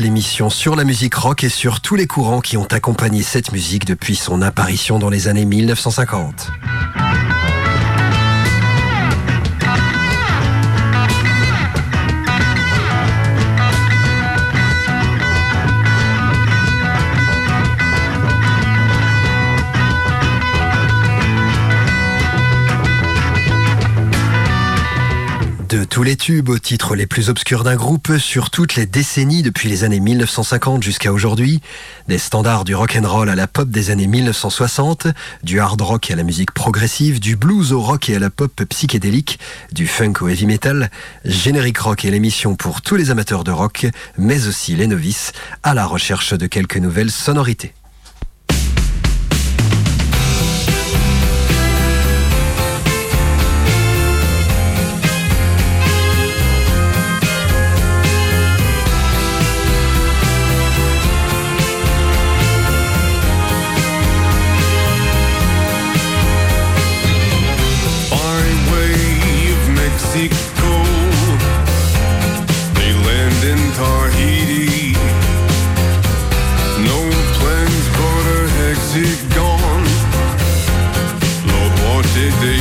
L'émission sur la musique rock et sur tous les courants qui ont accompagné cette musique depuis son apparition dans les années 1950. Tous les tubes aux titres les plus obscurs d'un groupe, sur toutes les décennies depuis les années 1950 jusqu'à aujourd'hui, des standards du rock and roll à la pop des années 1960, du hard rock à la musique progressive, du blues au rock et à la pop psychédélique, du funk au heavy metal, Générique Rock est l'émission pour tous les amateurs de rock, mais aussi les novices, à la recherche de quelques nouvelles sonorités. des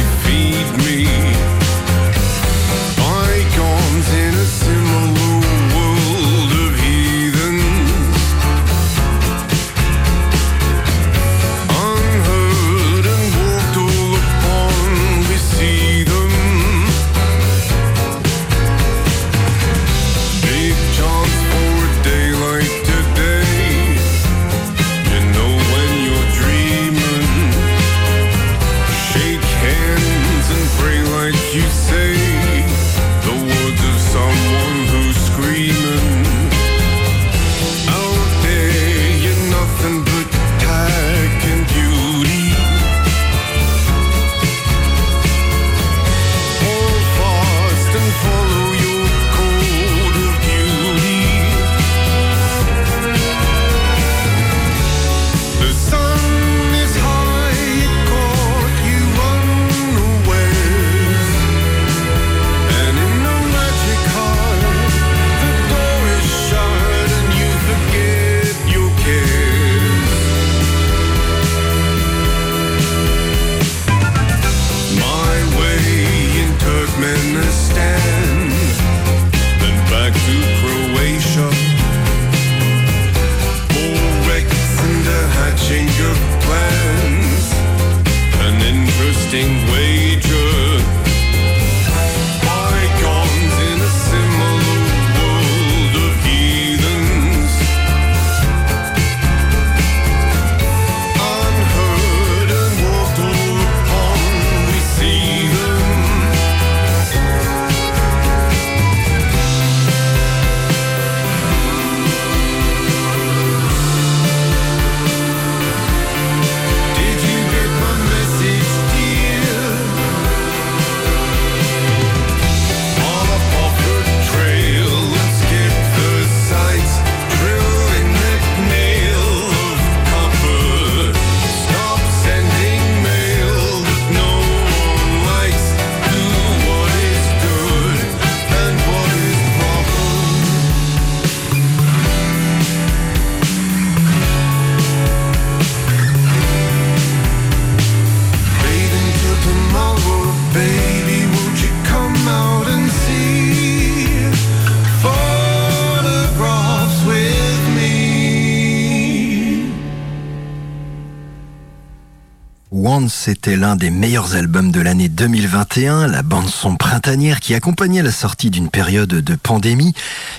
c'était l'un des meilleurs albums de l'année 2021, la bande son printanière qui accompagnait la sortie d'une période de pandémie,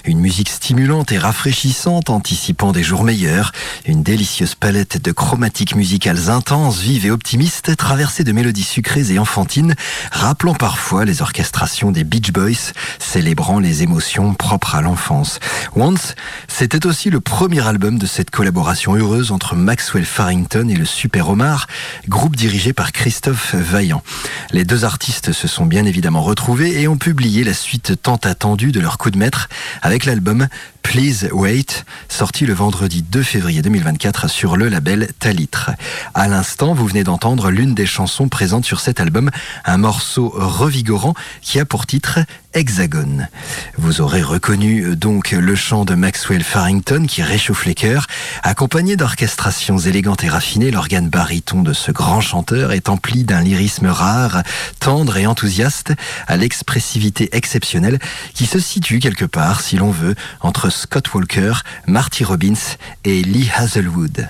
une musique stimulante et rafraîchissante anticipant des jours meilleurs, une délicieuse palette de chromatiques musicales intenses, vives et optimistes, traversées de mélodies sucrées et enfantines, rappelant parfois les orchestrations des Beach Boys, célébrant les émotions propres à l'enfance. Once, c'était aussi le premier album de cette collaboration heureuse entre Maxwell Farrington et le Super Omar, groupe dirigé par Christophe Vaillant. Les deux artistes se sont bien évidemment retrouvés et ont publié la suite tant attendue de leur coup de maître avec l'album Please Wait, sorti le vendredi 2 février 2024 sur le label Talitre. À l'instant, vous venez d'entendre l'une des chansons présentes sur cet album, un morceau revigorant qui a pour titre Hexagone. Vous aurez reconnu euh, donc le chant de Maxwell Farrington qui réchauffe les cœurs, accompagné d'orchestrations élégantes et raffinées, l'organe baryton de ce grand chanteur est empli d'un lyrisme rare, tendre et enthousiaste, à l'expressivité exceptionnelle qui se situe quelque part, si l'on veut, entre Scott Walker, Marty Robbins et Lee Hazelwood.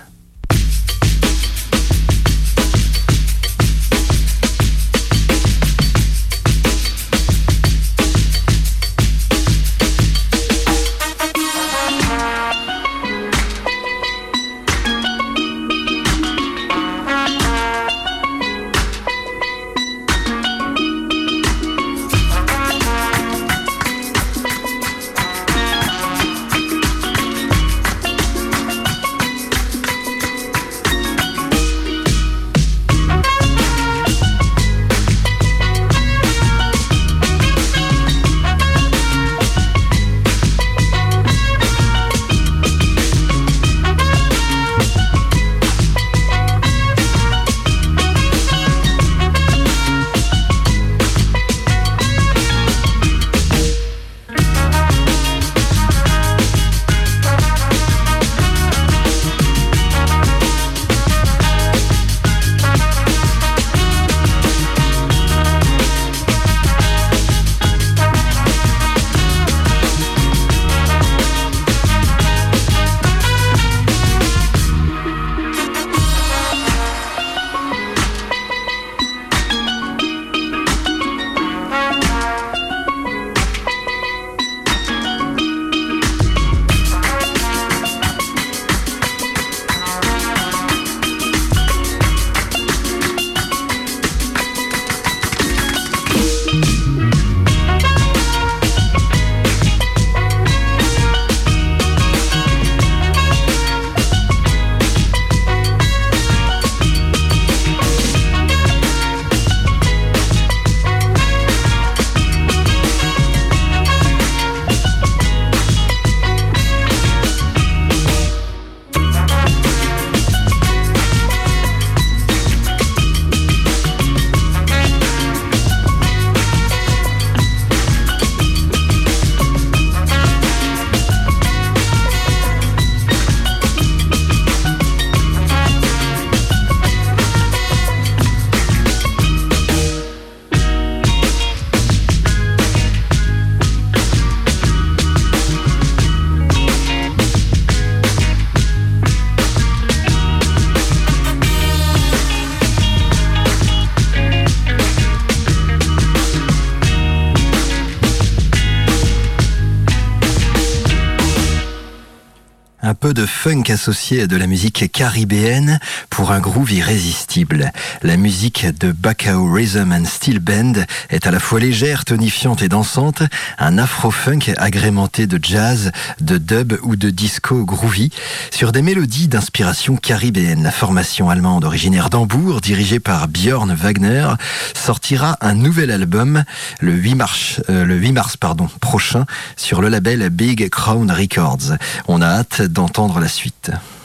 De funk associé à de la musique caribéenne pour un groove irrésistible. La musique de Bacao Rhythm and Steel Band est à la fois légère, tonifiante et dansante, un afro-funk agrémenté de jazz, de dub ou de disco groovy, sur des mélodies d'inspiration caribéenne. La formation allemande originaire d'Hambourg, dirigée par Björn Wagner, sortira un nouvel album le 8 mars, euh, le 8 mars pardon, prochain sur le label Big Crown Records. On a hâte d'entendre la suite.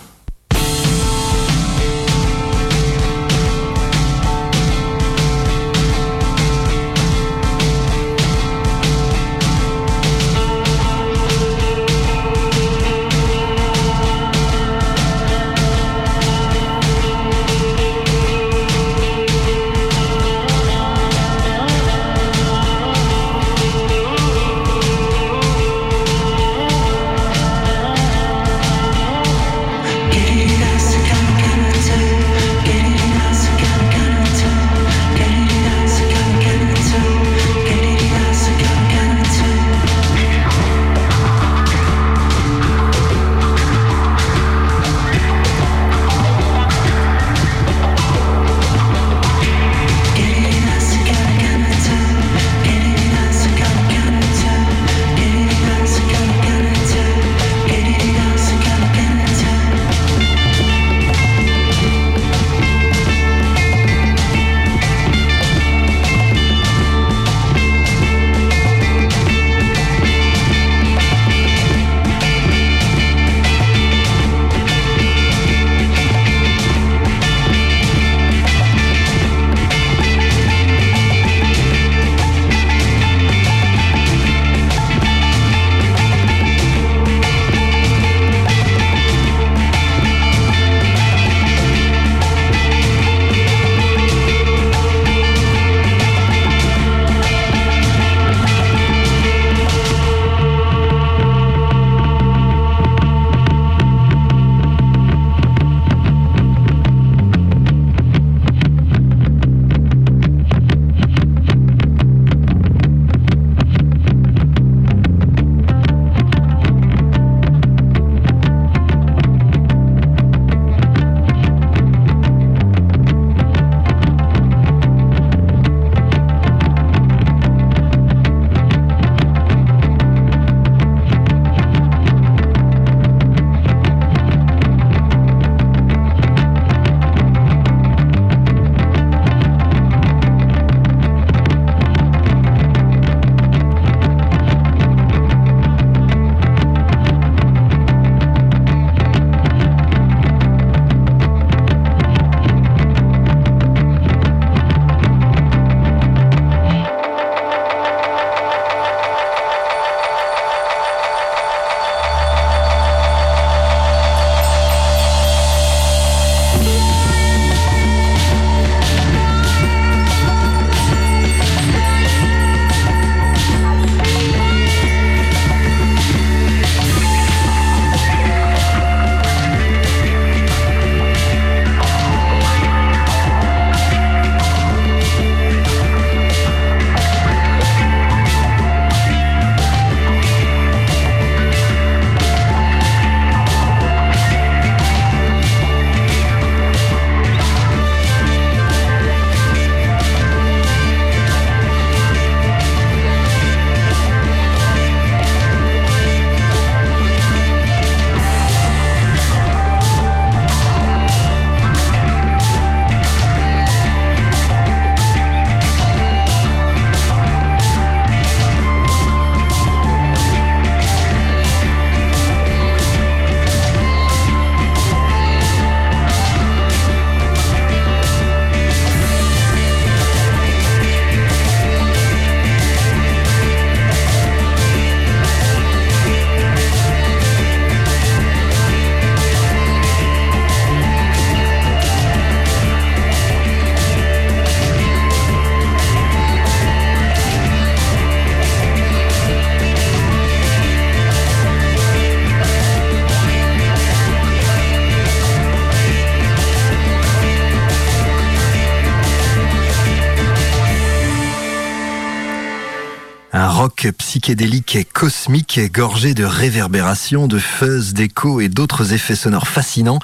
Psychédélique et cosmique, gorgé de réverbérations, de fuzz, d'échos et d'autres effets sonores fascinants.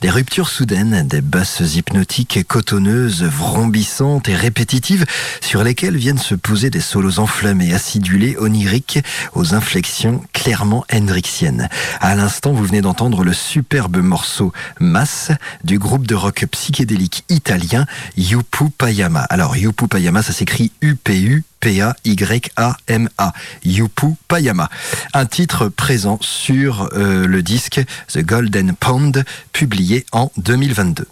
Des ruptures soudaines, des basses hypnotiques cotonneuses, vrombissantes et répétitives, sur lesquelles viennent se poser des solos enflammés, acidulés, oniriques, aux inflexions clairement hendrixiennes. À l'instant, vous venez d'entendre le superbe morceau Mass du groupe de rock psychédélique italien Yupu Payama. Alors, Yupu Payama, ça s'écrit U-P-U P-A-Y-A-M-A, Yupu Payama. Un titre présent sur euh, le disque The Golden Pond, publié en 2022.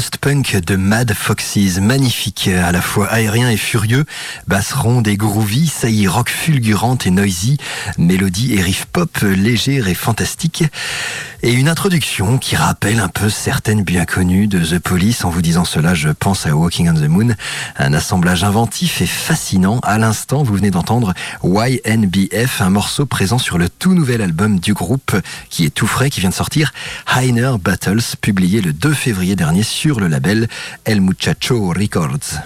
Post-punk de Mad Foxes, magnifique, à la fois aérien et furieux, basse ronde et groovy, saillie rock fulgurante et noisy, mélodie et riff pop légère et fantastique, et une introduction qui rappelle un peu certaines bien connues de The Police. En vous disant cela, je pense à Walking on the Moon, un assemblage inventif et fascinant. À l'instant, vous venez d'entendre YNBF, un morceau présent sur le tout nouvel album du groupe qui est tout frais, qui vient de sortir, Heiner Battles, publié le 2 février dernier sur le label El Muchacho Records.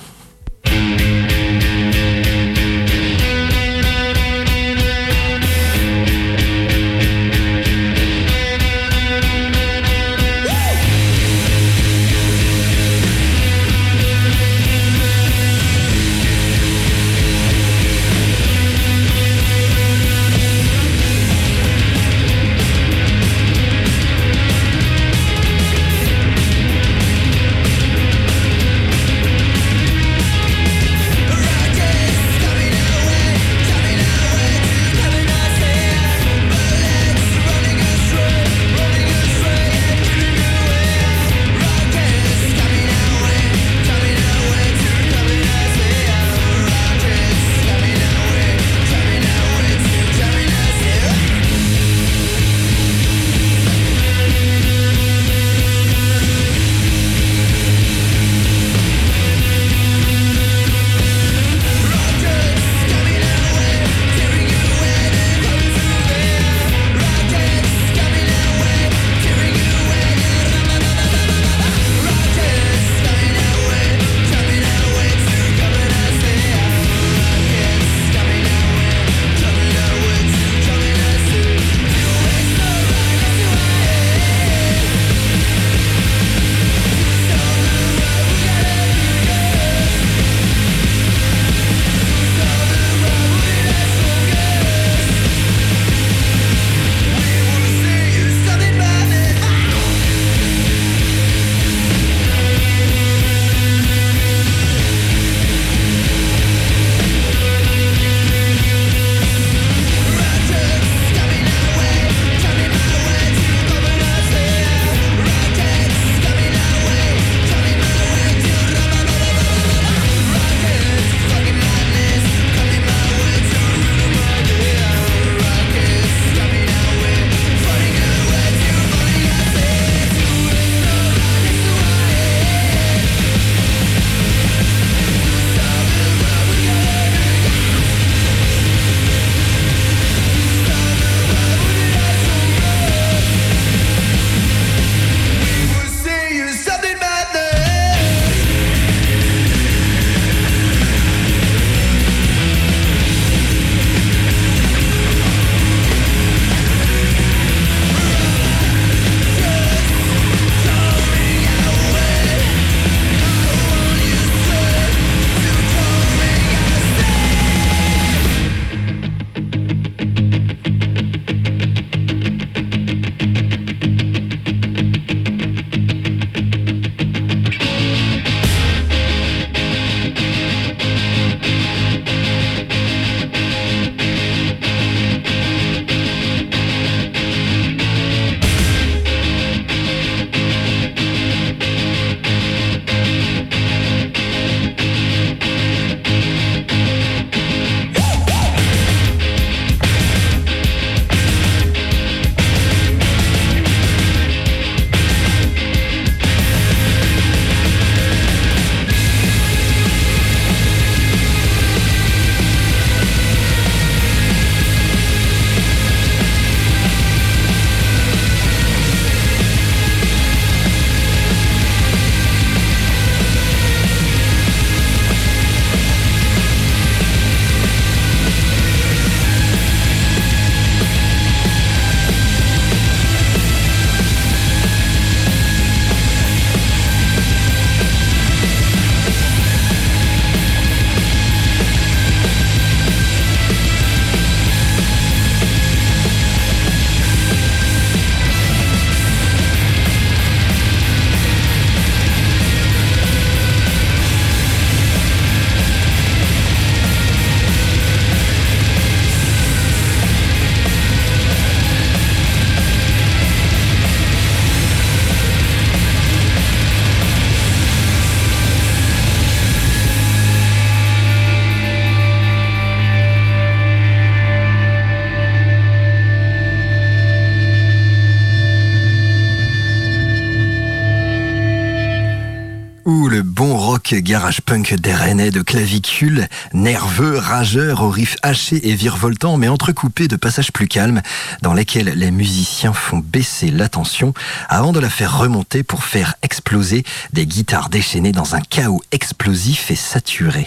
Des de clavicules, nerveux, rageurs, aux riffs hachés et virevoltants, mais entrecoupés de passages plus calmes, dans lesquels les musiciens font baisser la tension avant de la faire remonter pour faire exploser des guitares déchaînées dans un chaos explosif et saturé.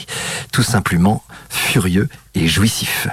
Tout simplement furieux et jouissif.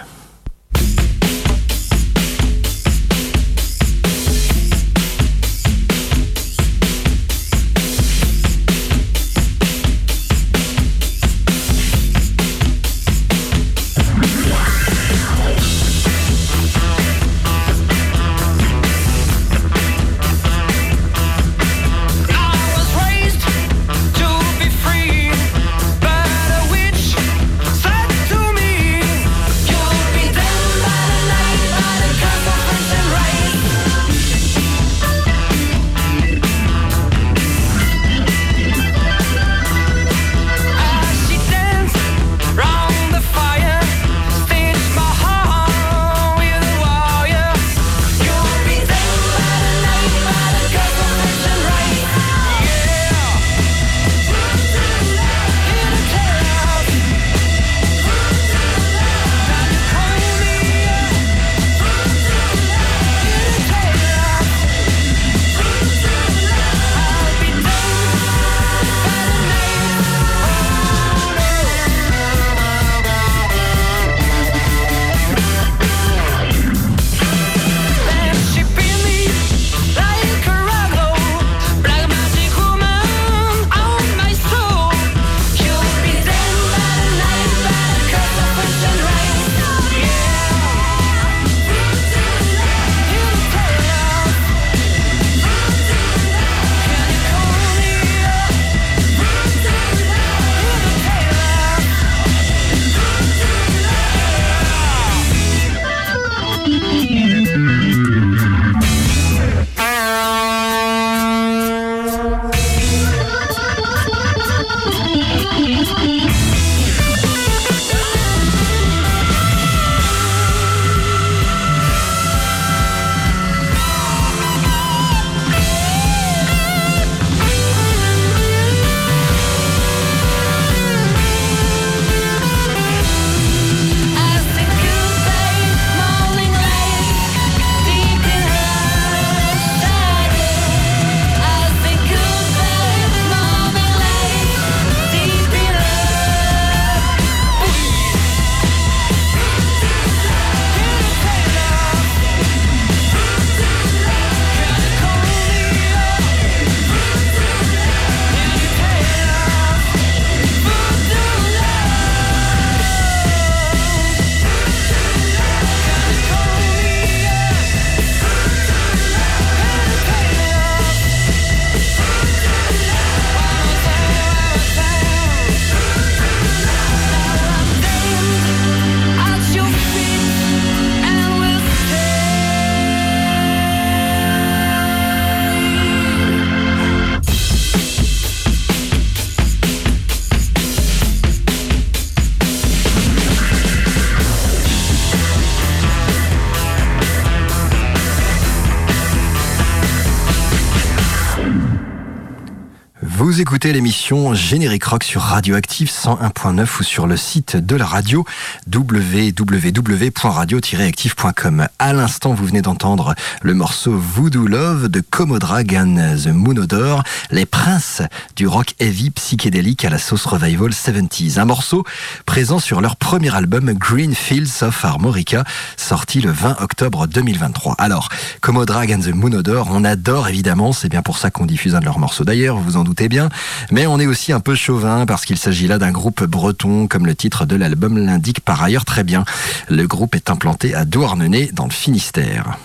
L'émission Générique Rock sur Radioactive 101.9 ou sur le site de la radio www.radio-active.com. À l'instant, vous venez d'entendre le morceau Voodoo Love de Commodore and The Moonodore, les princes du rock heavy psychédélique à la sauce revival 70s. Un morceau présent sur leur premier album Green Fields of Armorica, sorti le 20 octobre 2023. Alors, Commodore and The Moonodore, on adore évidemment, c'est bien pour ça qu'on diffuse un de leurs morceaux d'ailleurs, vous en doutez bien. Mais on est aussi un peu chauvin parce qu'il s'agit là d'un groupe breton, comme le titre de l'album l'indique par ailleurs très bien. Le groupe est implanté à Douarnenez dans le Finistère.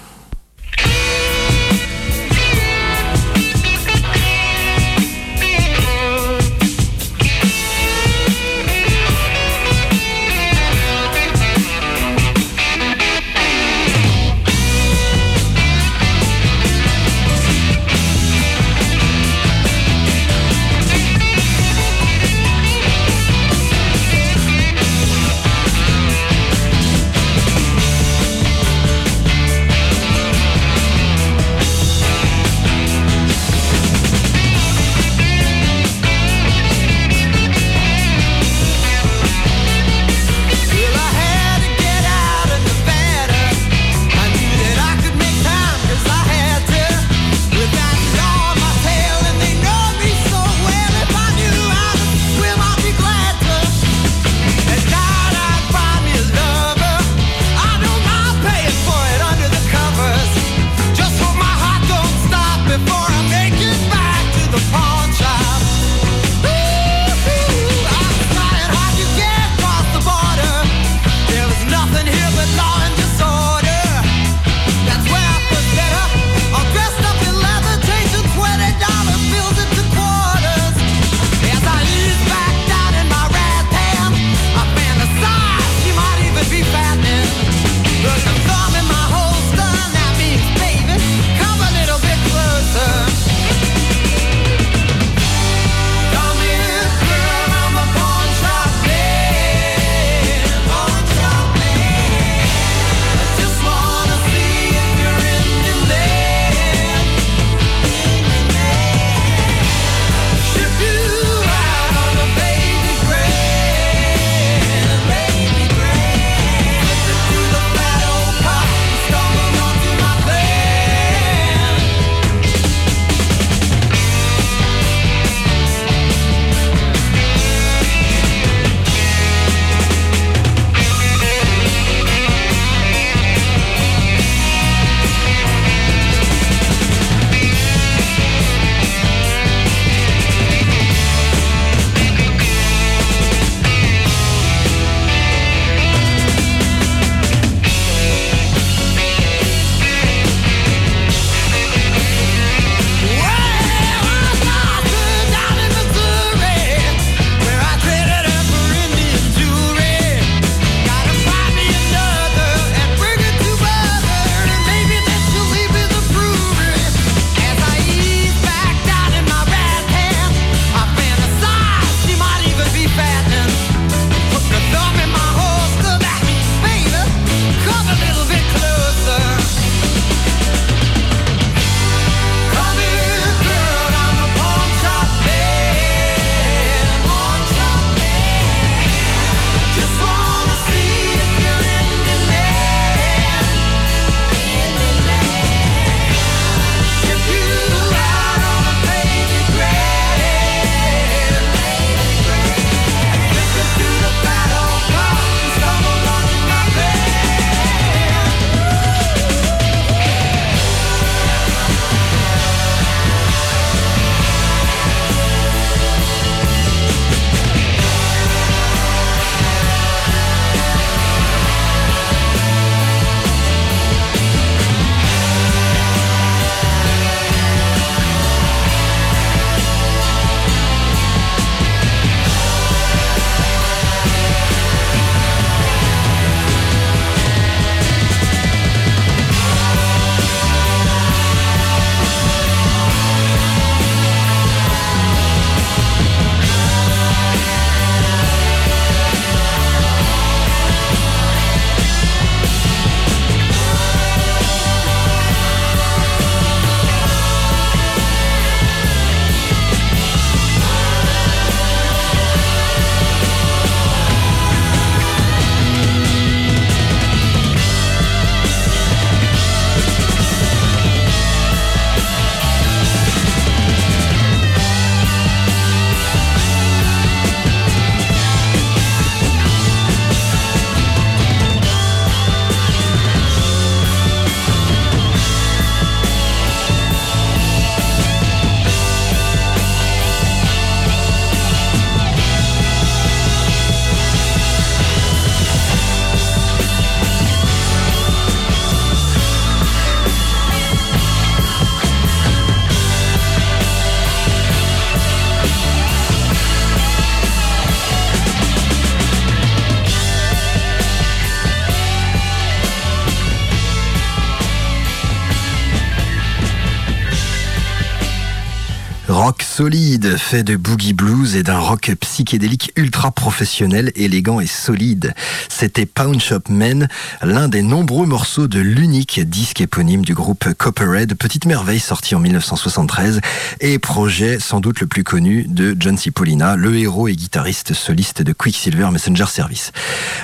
Solide, fait de boogie blues et d'un rock psychédélique ultra professionnel, élégant et solide. C'était Pound Shop Men, l'un des nombreux morceaux de l'unique disque éponyme du groupe Copperhead, petite merveille sortie en 1973 et projet sans doute le plus connu de John Cipollina, le héros et guitariste soliste de Quicksilver Messenger Service.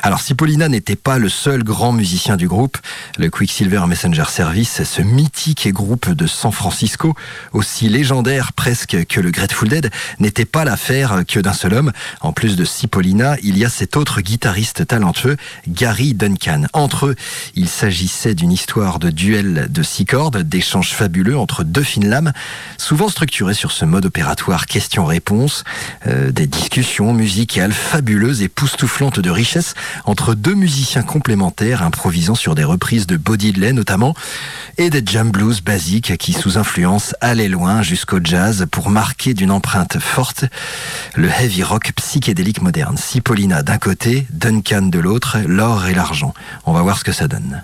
Alors Cipollina n'était pas le seul grand musicien du groupe, le Quicksilver Messenger Service, ce mythique groupe de San Francisco, aussi légendaire presque que le Grateful Dead, n'était pas l'affaire que d'un seul homme. En plus de Cipollina, il y a cet autre guitariste talentueux, Gary Duncan. Entre eux, il s'agissait d'une histoire de duel de six cordes, d'échanges fabuleux entre deux fines lames, souvent structurés sur ce mode opératoire question-réponse, euh, des discussions musicales fabuleuses et poustouflantes de richesse entre deux musiciens complémentaires improvisant sur des reprises de Body Lay notamment, et des jam blues basiques qui sous influence allaient loin jusqu'au jazz pour marquer d'une empreinte forte le heavy rock psychédélique moderne. Cipollina d'un côté, Duncan de l'autre, l'or et l'argent. On va voir ce que ça donne.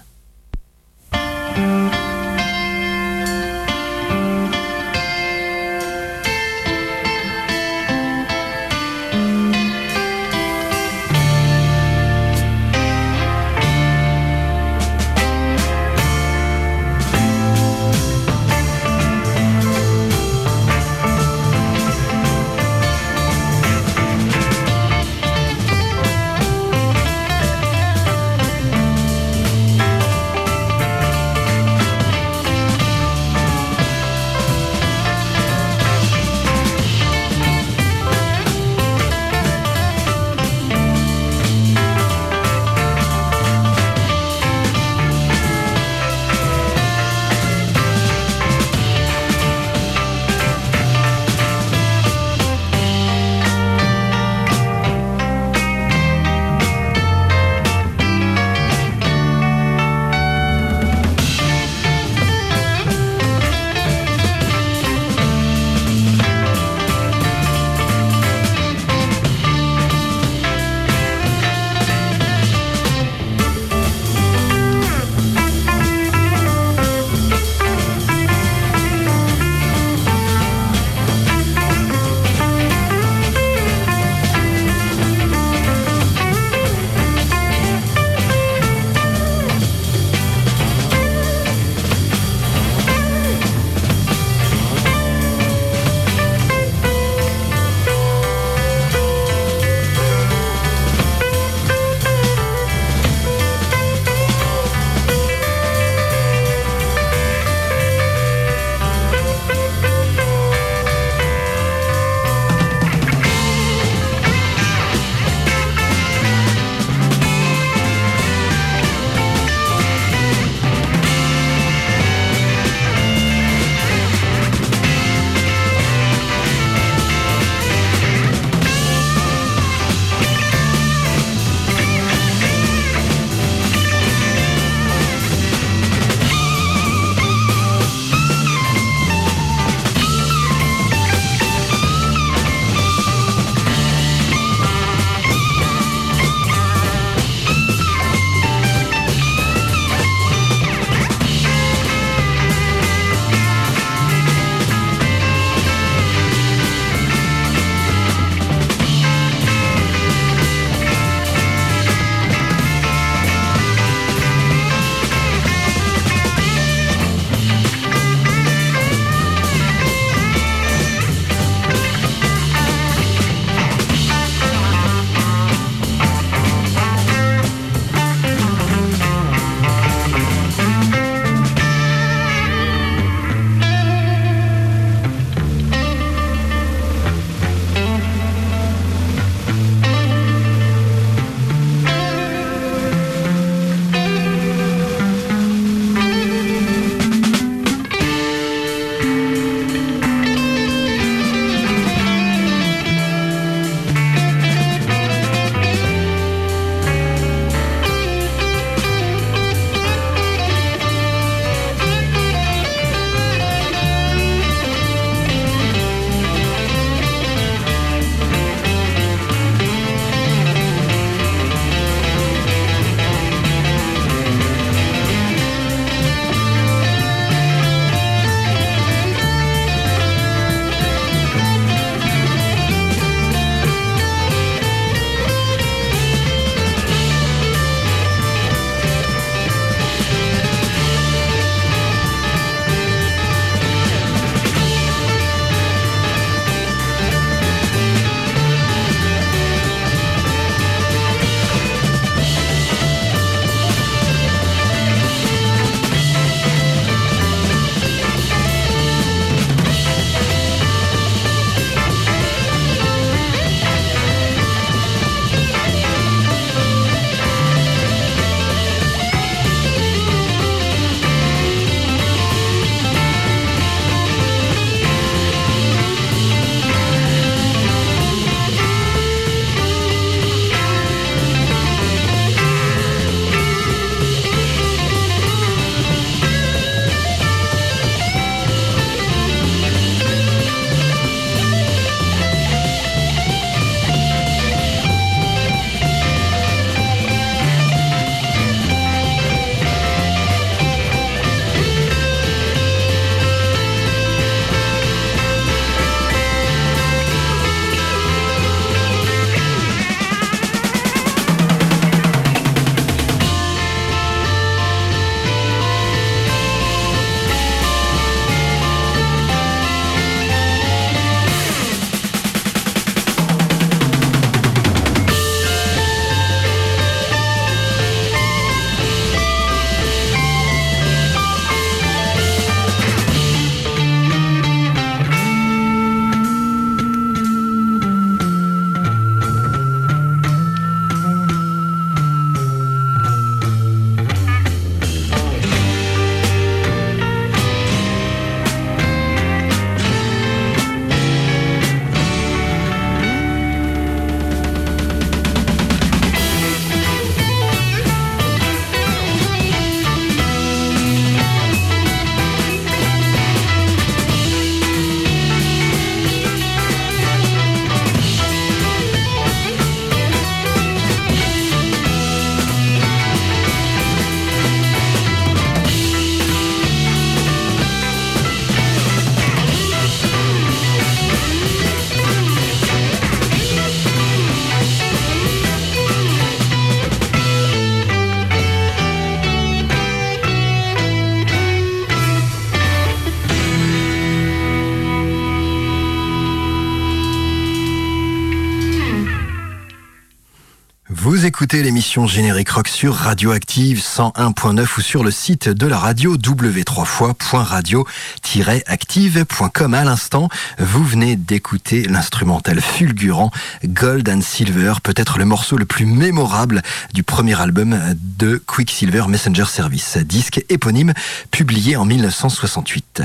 L'émission Générique Rock sur Radioactive 101.9 ou sur le site de la radio w3fois.radio-active.com. À l'instant, vous venez d'écouter l'instrumental fulgurant Gold and Silver, peut-être le morceau le plus mémorable du premier album de Quicksilver Messenger Service, disque éponyme publié en 1968,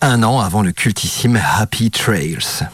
un an avant le cultissime Happy Trails.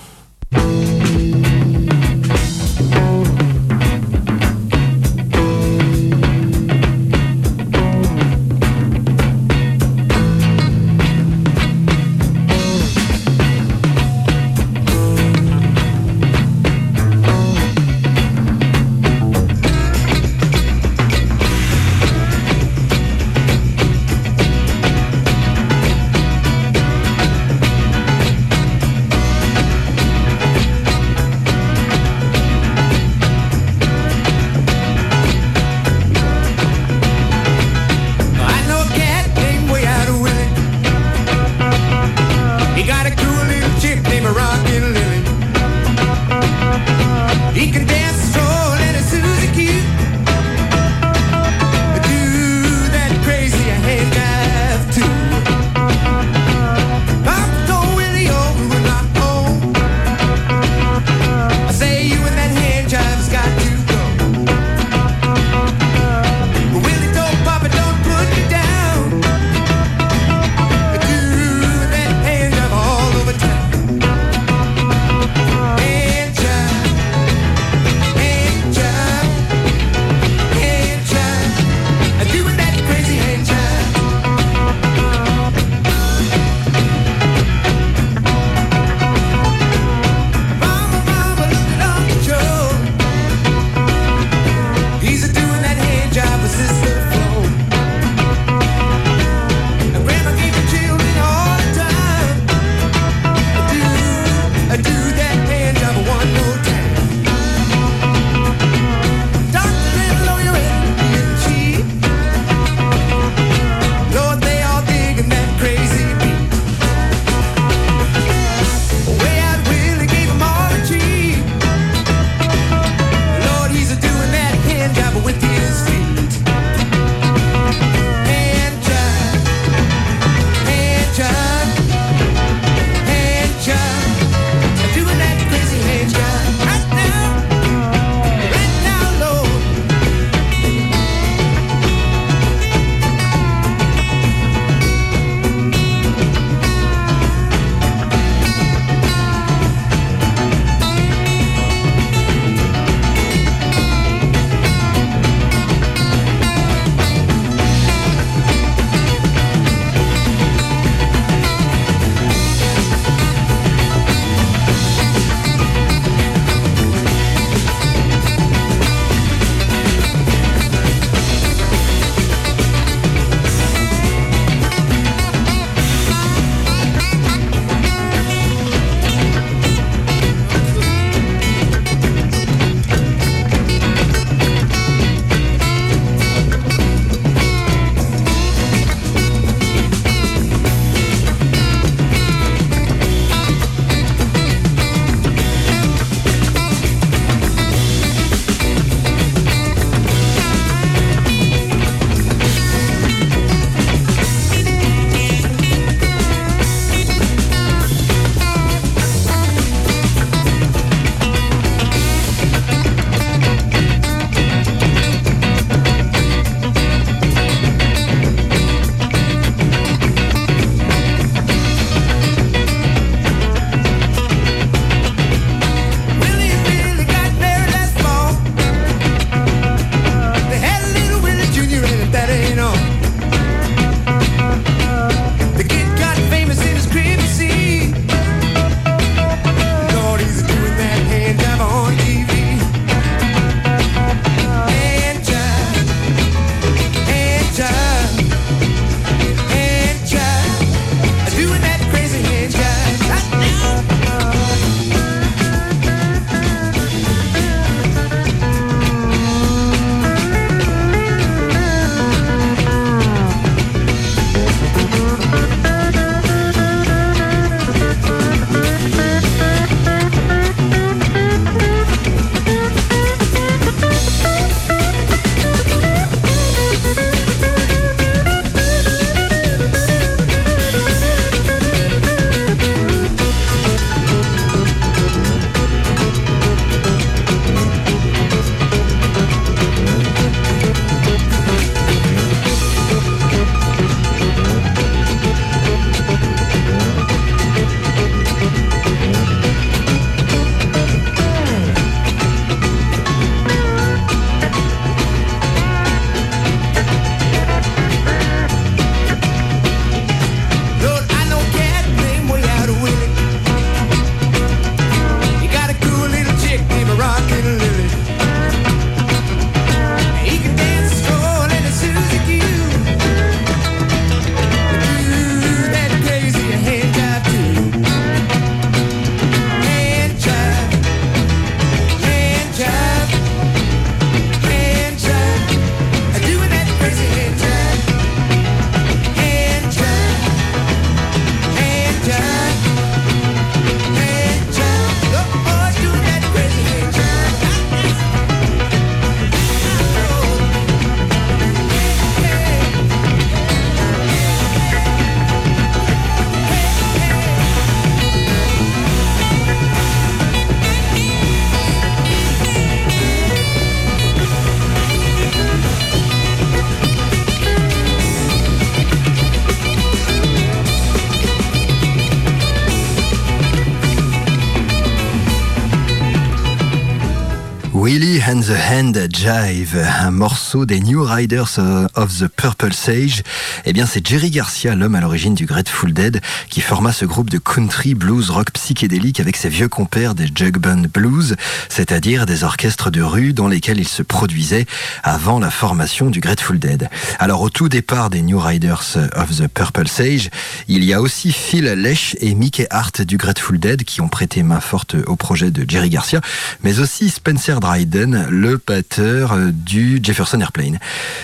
Willie and the Hand Jive, un morceau des New Riders of the Purple Sage. Eh bien, c'est Jerry Garcia, l'homme à l'origine du Grateful Dead, qui forma ce groupe de country blues rock psychédélique avec ses vieux compères des Jug Band Blues, c'est-à-dire des orchestres de rue dans lesquels il se produisait avant la formation du Grateful Dead. Alors, au tout départ des New Riders of the Purple Sage, il y a aussi Phil Lesh et Mickey Hart du Grateful Dead qui ont prêté main forte au projet de Jerry Garcia, mais aussi Spencer Dryden, le batteur euh, du Jefferson Airplane.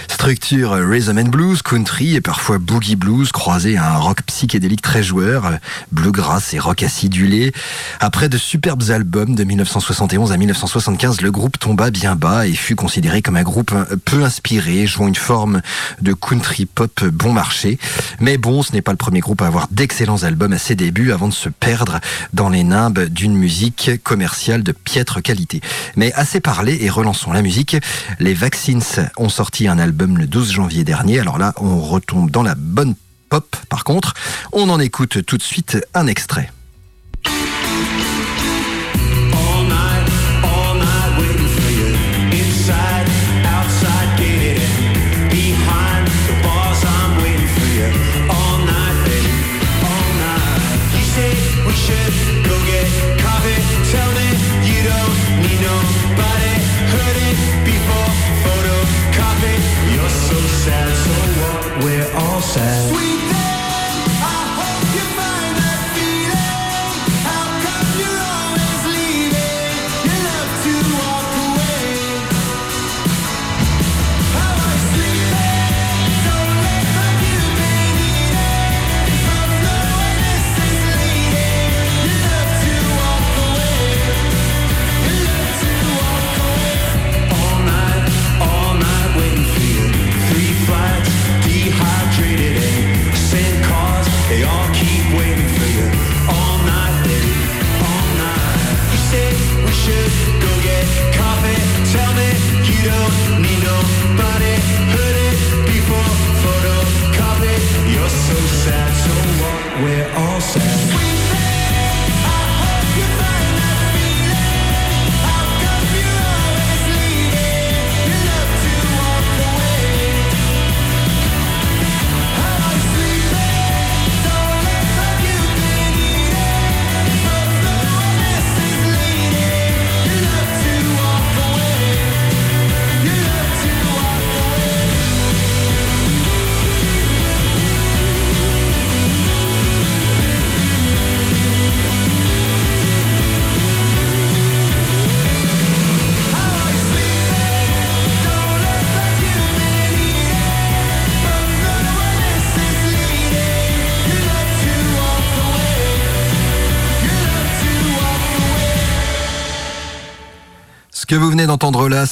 Structure euh, rhythm and blues, country et parfois boogie blues croisé à un rock psychédélique très joueur, euh, bluegrass et rock acidulé. Après de superbes albums de 1971 à 1975, le groupe tomba bien bas et fut considéré comme un groupe peu inspiré, jouant une forme de country pop bon marché. Mais bon, ce n'est pas le premier groupe à avoir d'excellents albums à ses débuts avant de se perdre dans les nimbes d'une musique commerciale de piètre qualité. Mais assez et relançons la musique. Les Vaccines ont sorti un album le 12 janvier dernier. Alors là, on retombe dans la bonne pop. Par contre, on en écoute tout de suite un extrait.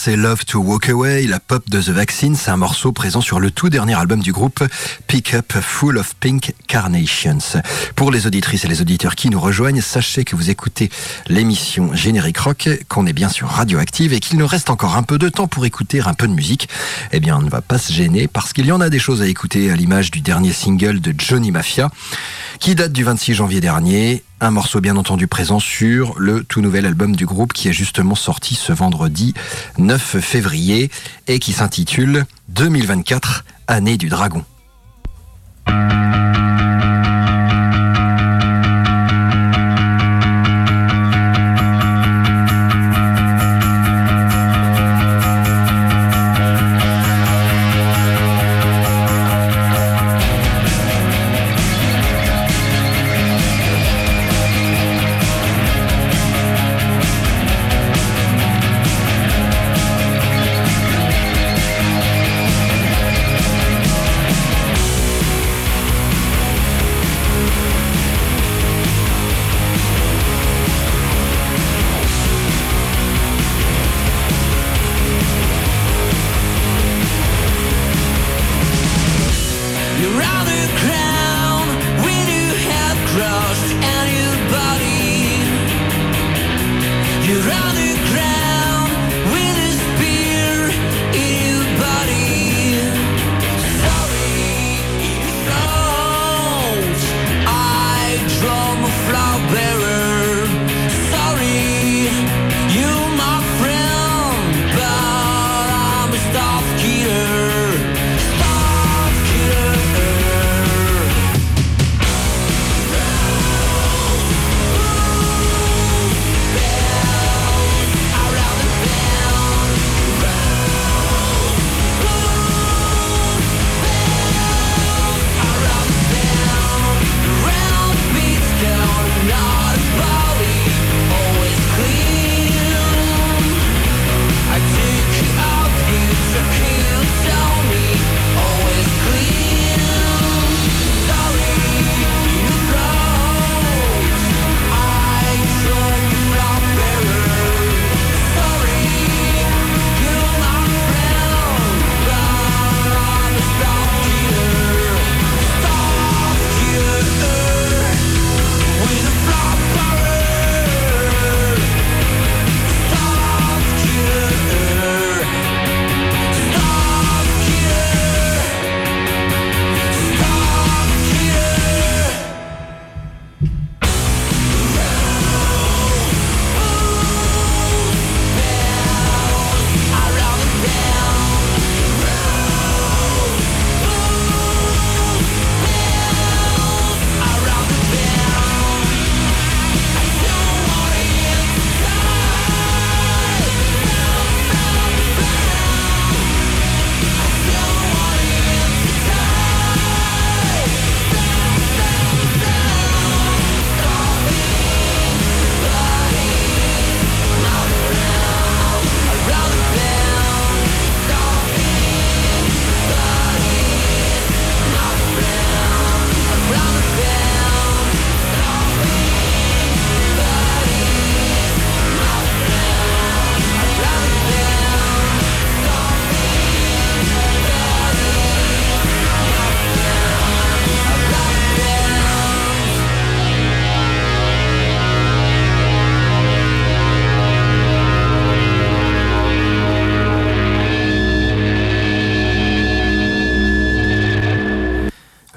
C'est Love to Walk Away, la pop de The Vaccine. C'est un morceau présent sur le tout dernier album du groupe, Pick Up Full of Pink Carnations. Pour les auditrices et les auditeurs qui nous rejoignent, sachez que vous écoutez l'émission Générique Rock, qu'on est bien sûr radioactive et qu'il nous reste encore un peu de temps pour écouter un peu de musique. Eh bien, on ne va pas se gêner parce qu'il y en a des choses à écouter à l'image du dernier single de Johnny Mafia, qui date du 26 janvier dernier un morceau bien entendu présent sur le tout nouvel album du groupe qui est justement sorti ce vendredi 9 février et qui s'intitule 2024, année du dragon.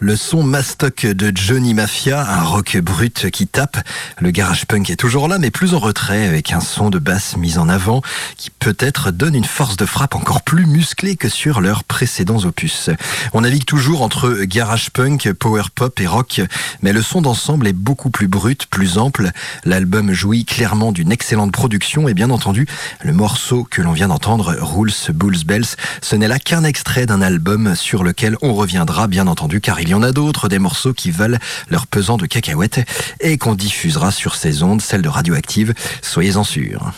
Le son mastoc de Johnny Mafia, un rock brut qui tape. Le garage punk est toujours là, mais plus en retrait, avec un son de basse mis en avant, qui peut-être donne une force de frappe encore plus musclée que sur leurs précédents opus. On navigue toujours entre garage punk, power pop et rock, mais le son d'ensemble est beaucoup plus brut, plus ample. L'album jouit clairement d'une excellente production et bien entendu, le morceau que l'on vient d'entendre, Rules Bulls Bells, ce n'est là qu'un extrait d'un album sur lequel on reviendra bien entendu car il y en a d'autres, des morceaux qui valent leur pesant de cacahuètes et qu'on diffusera sur ces ondes, celles de Radioactive, soyez-en sûrs.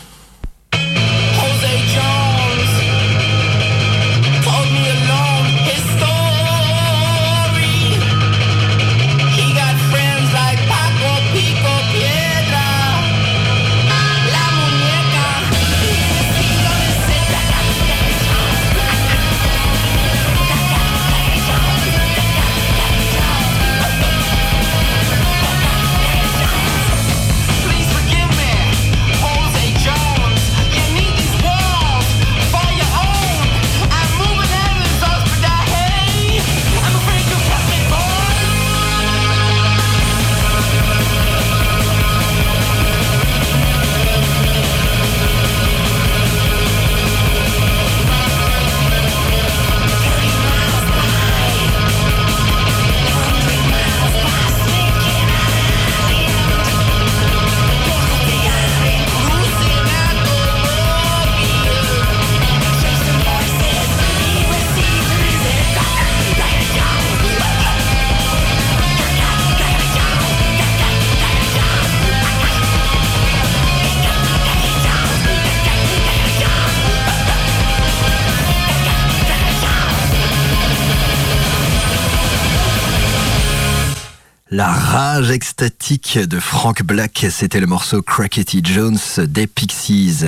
Rage extatique de Frank Black, c'était le morceau Crackety Jones des Pixies.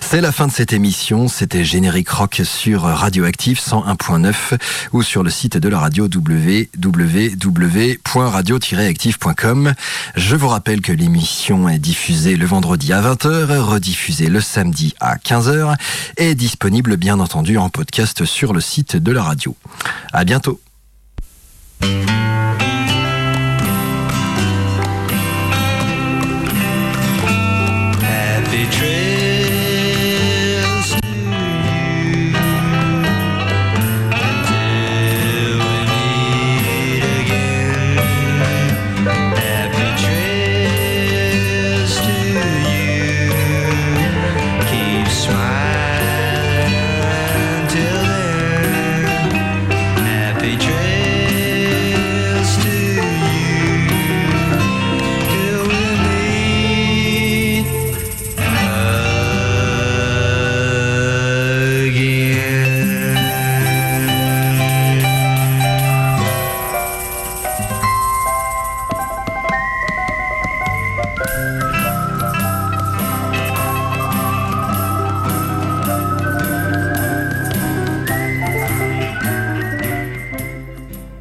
C'est la fin de cette émission, c'était Générique Rock sur Radioactive 101.9 ou sur le site de la radio www.radio-active.com. Je vous rappelle que l'émission est diffusée le vendredi à 20h, rediffusée le samedi à 15h et disponible bien entendu en podcast sur le site de la radio. À bientôt.